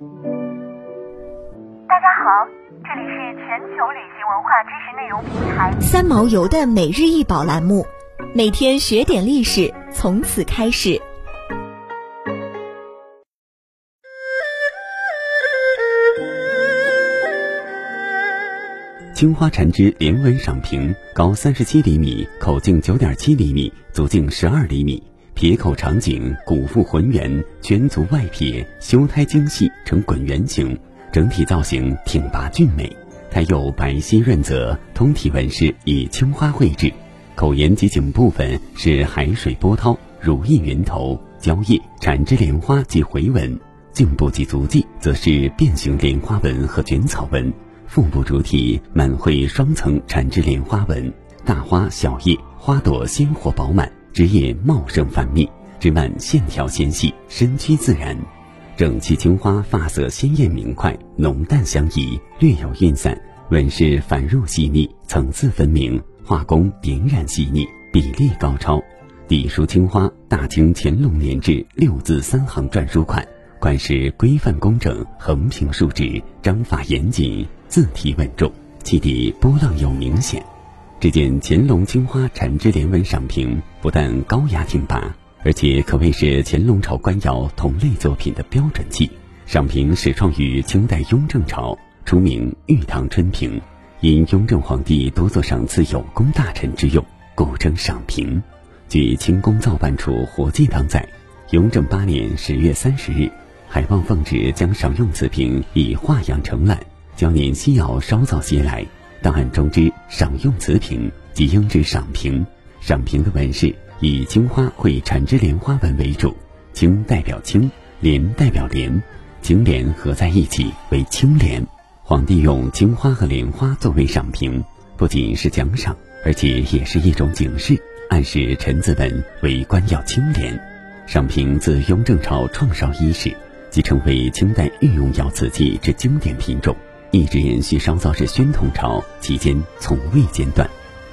大家好，这里是全球旅行文化知识内容平台三毛游的每日一宝栏目，每天学点历史，从此开始。青花缠枝连纹赏瓶，高三十七厘米，口径九点七厘米，足径十二厘米，撇口长颈，骨腹浑圆，圈足外撇，修胎精细，呈滚圆形，整体造型挺拔俊美。胎釉白皙润泽，通体纹饰以青花绘制，口沿及颈部分是海水波涛、如意云头、蕉叶、缠枝莲花及回纹，颈部及足迹则是变形莲花纹和卷草纹。腹部主体满绘双层缠枝莲花纹，大花小叶，花朵鲜活饱满，枝叶茂盛繁密，枝蔓线条纤细，身躯自然。整齐青花发色鲜艳明快，浓淡相宜，略有晕散，纹饰繁缛细腻，层次分明，画工点染细腻，比例高超。底书青花，大清乾隆年制六字三行篆书款，款式规范工整，横平竖直，章法严谨。字体稳重，基底波浪又明显。这件乾隆青花缠枝莲纹赏瓶不但高雅挺拔，而且可谓是乾隆朝官窑同类作品的标准器。赏瓶始创于清代雍正朝，初名玉堂春瓶，因雍正皇帝多做赏赐有功大臣之用，故称赏瓶。据清宫造办处活记档载，雍正八年十月三十日，海望奉旨将赏用瓷瓶以画样承揽。交年西窑烧造些来，档案中之赏用瓷瓶即应制赏瓶。赏瓶的纹饰以青花绘缠枝莲花纹为主，青代表青，莲代表莲，青莲合在一起为青莲。皇帝用青花和莲花作为赏瓶，不仅是奖赏，而且也是一种警示，暗示臣子们为官要清廉。赏瓶自雍正朝创绍伊始，即成为清代御用窑瓷器之经典品种。一直延续烧造至宣统朝期间，从未间断。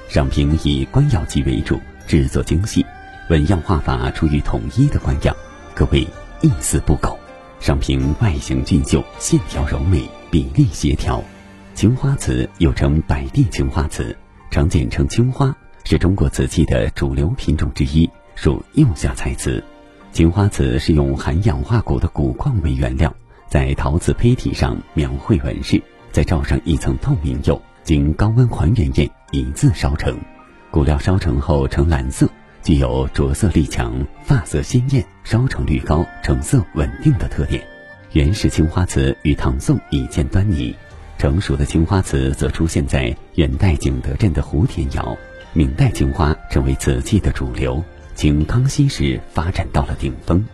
赏屏以官窑级为主，制作精细，纹样画法出于统一的官样，可谓一丝不苟。赏屏外形俊秀，线条柔美，比例协调。青花瓷又称百地青花瓷，常简称青花，是中国瓷器的主流品种之一，属釉下彩瓷。青花瓷是用含氧化钴的钴矿为原料。在陶瓷胚体上描绘纹饰，再罩上一层透明釉，经高温还原液一字烧成。骨料烧成后呈蓝色，具有着色力强、发色鲜艳、烧成率高、成色稳定的特点。原始青花瓷与唐宋已见端倪，成熟的青花瓷则出现在元代景德镇的湖田窑。明代青花成为瓷器的主流，清康熙时发展到了顶峰。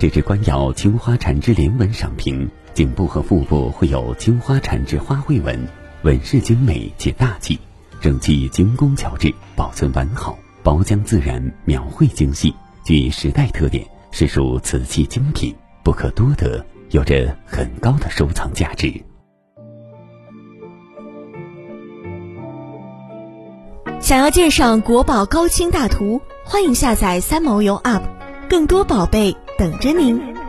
这只官窑青花缠枝莲纹赏瓶，颈部和腹部会有青花缠枝花卉纹，纹饰精美且大气，整器精工巧制，保存完好，包浆自然，描绘精细，具时代特点，实属瓷器精品，不可多得，有着很高的收藏价值。想要鉴赏国宝高清大图，欢迎下载三毛游 App，更多宝贝。等着您。